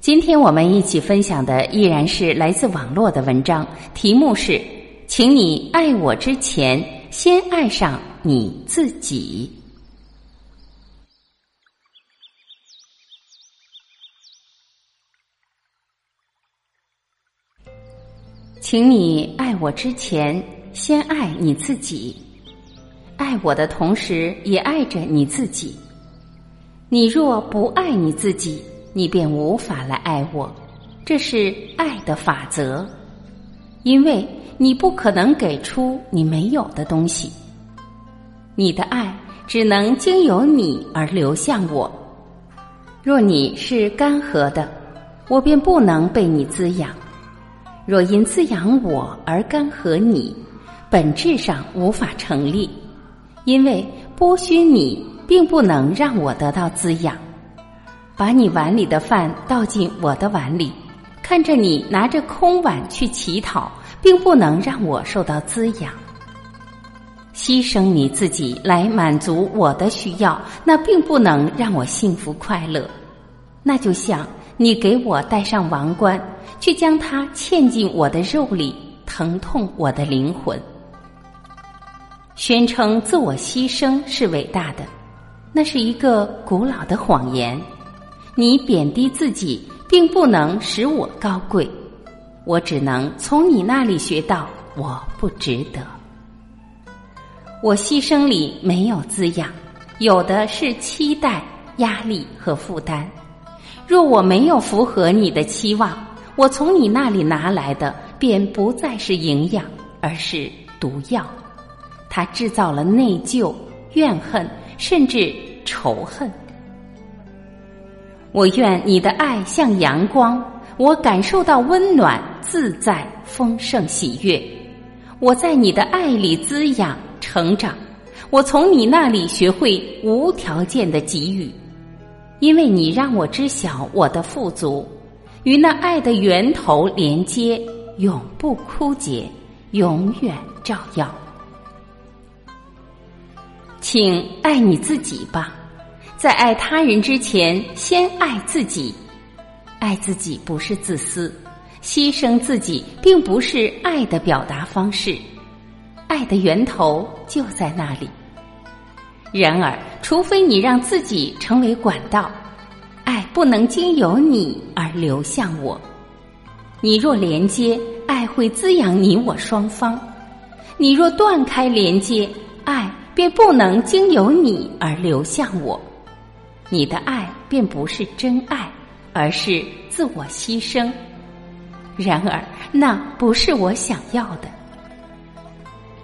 今天我们一起分享的依然是来自网络的文章，题目是《请你爱我之前，先爱上你自己》。请你爱我之前，先爱你自己。爱我的同时，也爱着你自己。你若不爱你自己，你便无法来爱我，这是爱的法则，因为你不可能给出你没有的东西。你的爱只能经由你而流向我。若你是干涸的，我便不能被你滋养；若因滋养我而干涸你，本质上无法成立，因为剥削你并不能让我得到滋养。把你碗里的饭倒进我的碗里，看着你拿着空碗去乞讨，并不能让我受到滋养。牺牲你自己来满足我的需要，那并不能让我幸福快乐。那就像你给我戴上王冠，却将它嵌进我的肉里，疼痛我的灵魂。宣称自我牺牲是伟大的，那是一个古老的谎言。你贬低自己，并不能使我高贵，我只能从你那里学到我不值得。我牺牲里没有滋养，有的是期待、压力和负担。若我没有符合你的期望，我从你那里拿来的便不再是营养，而是毒药。它制造了内疚、怨恨，甚至仇恨。我愿你的爱像阳光，我感受到温暖、自在、丰盛、喜悦。我在你的爱里滋养、成长。我从你那里学会无条件的给予，因为你让我知晓我的富足，与那爱的源头连接，永不枯竭，永远照耀。请爱你自己吧。在爱他人之前，先爱自己。爱自己不是自私，牺牲自己并不是爱的表达方式。爱的源头就在那里。然而，除非你让自己成为管道，爱不能经由你而流向我。你若连接，爱会滋养你我双方；你若断开连接，爱便不能经由你而流向我。你的爱便不是真爱，而是自我牺牲。然而，那不是我想要的。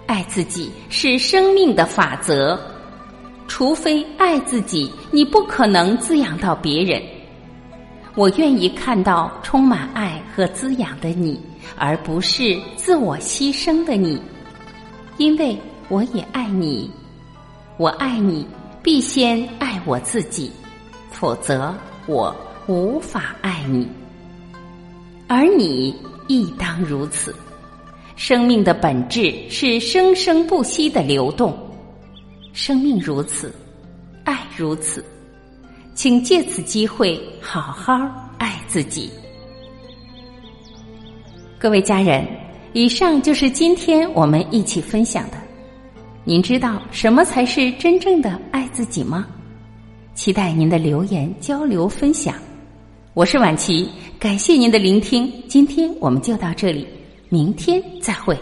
爱自己是生命的法则，除非爱自己，你不可能滋养到别人。我愿意看到充满爱和滋养的你，而不是自我牺牲的你，因为我也爱你。我爱你。必先爱我自己，否则我无法爱你。而你亦当如此。生命的本质是生生不息的流动，生命如此，爱如此，请借此机会好好爱自己。各位家人，以上就是今天我们一起分享的。您知道什么才是真正的爱自己吗？期待您的留言交流分享。我是婉琪，感谢您的聆听。今天我们就到这里，明天再会。